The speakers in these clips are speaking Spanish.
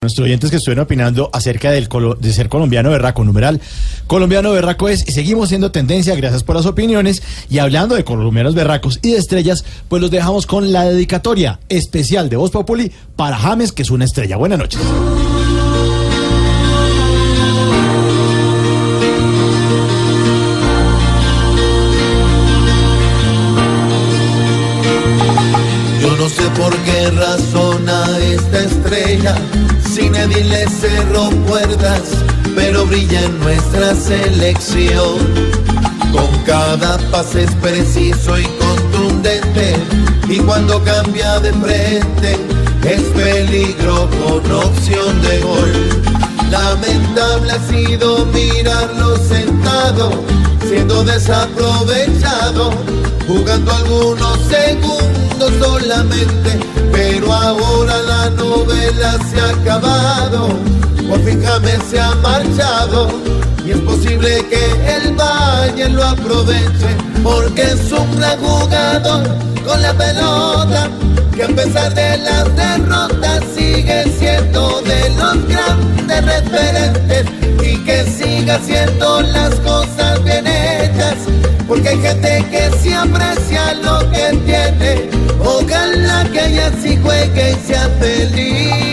Nuestros oyentes que estuvieron opinando acerca del colo- de ser colombiano berraco, numeral colombiano berraco es, y seguimos siendo tendencia, gracias por las opiniones, y hablando de colombianos berracos y de estrellas, pues los dejamos con la dedicatoria especial de Voz Populi para James, que es una estrella. Buenas noches. Estrella, sin nadie le cerró puertas, pero brilla en nuestra selección. Con cada pase es preciso y contundente, y cuando cambia de frente, es peligro con opción de gol. Lamentable ha sido mirarlo sentado, siendo desaprovechado, jugando algunos segundos solamente, pero ahora la novela se ha acabado, por fin James se ha marchado, y es posible que el Valle lo aproveche, porque es un gran jugador con la pelota, que a pesar de las derrotas sigue siendo de los grandes referentes y que siga haciendo las cosas bien hechas, porque hay gente que sí aprecia lo que tiene, ojalá que ella sí y sea feliz.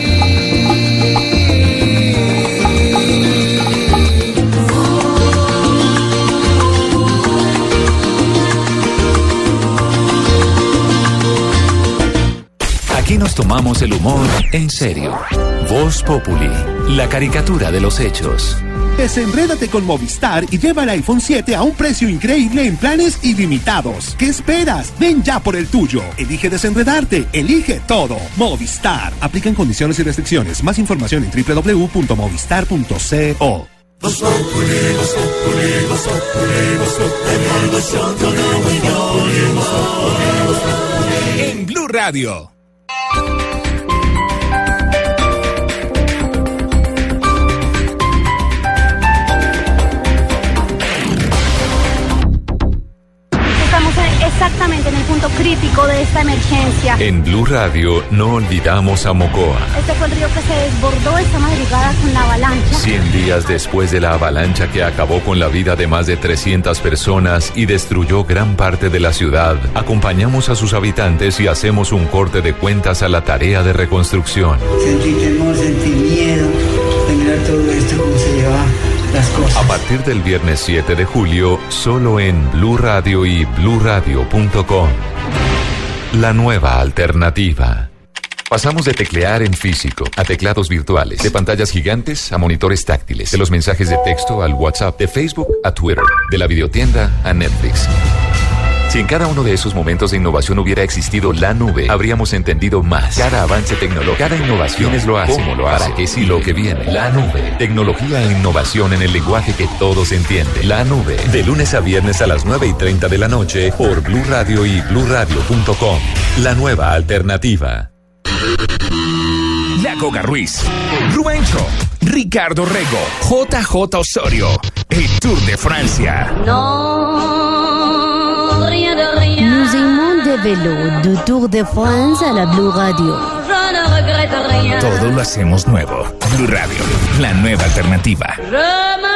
Aquí nos tomamos el humor en serio. Voz Populi, la caricatura de los hechos. Desenrédate con Movistar y lleva el iPhone 7 a un precio increíble en planes ilimitados. ¿Qué esperas? Ven ya por el tuyo. Elige desenredarte. Elige todo. Movistar. Aplican condiciones y restricciones. Más información en www.movistar.co. En Blue Radio. En el punto crítico de esta emergencia. En Blue Radio no olvidamos a Mocoa. Este fue el río que se desbordó esta madrugada con la avalancha. 100 días después de la avalancha que acabó con la vida de más de 300 personas y destruyó gran parte de la ciudad, acompañamos a sus habitantes y hacemos un corte de cuentas a la tarea de reconstrucción. Sentí temor, A partir del viernes 7 de julio, solo en Blue Radio y bluradio.com. La nueva alternativa. Pasamos de teclear en físico a teclados virtuales, de pantallas gigantes a monitores táctiles, de los mensajes de texto al WhatsApp, de Facebook a Twitter, de la videotienda a Netflix. Si en cada uno de esos momentos de innovación hubiera existido la nube, habríamos entendido más. Cada avance tecnológico, cada innovación es lo hace, cómo lo hace, para qué sí lo que viene. La nube. Tecnología e innovación en el lenguaje que todos entienden. La nube. De lunes a viernes a las 9 y 30 de la noche por Blue Radio y bluradio.com. La nueva alternativa. La Goga Ruiz. Rubencho. Ricardo Rego. JJ Osorio. El Tour de Francia. No, de vélo, du Tour de France à la Blue Radio. Je ne regrette rien. Todo lo hacemos nuevo. Blue Radio. La nueva alternativa. Je me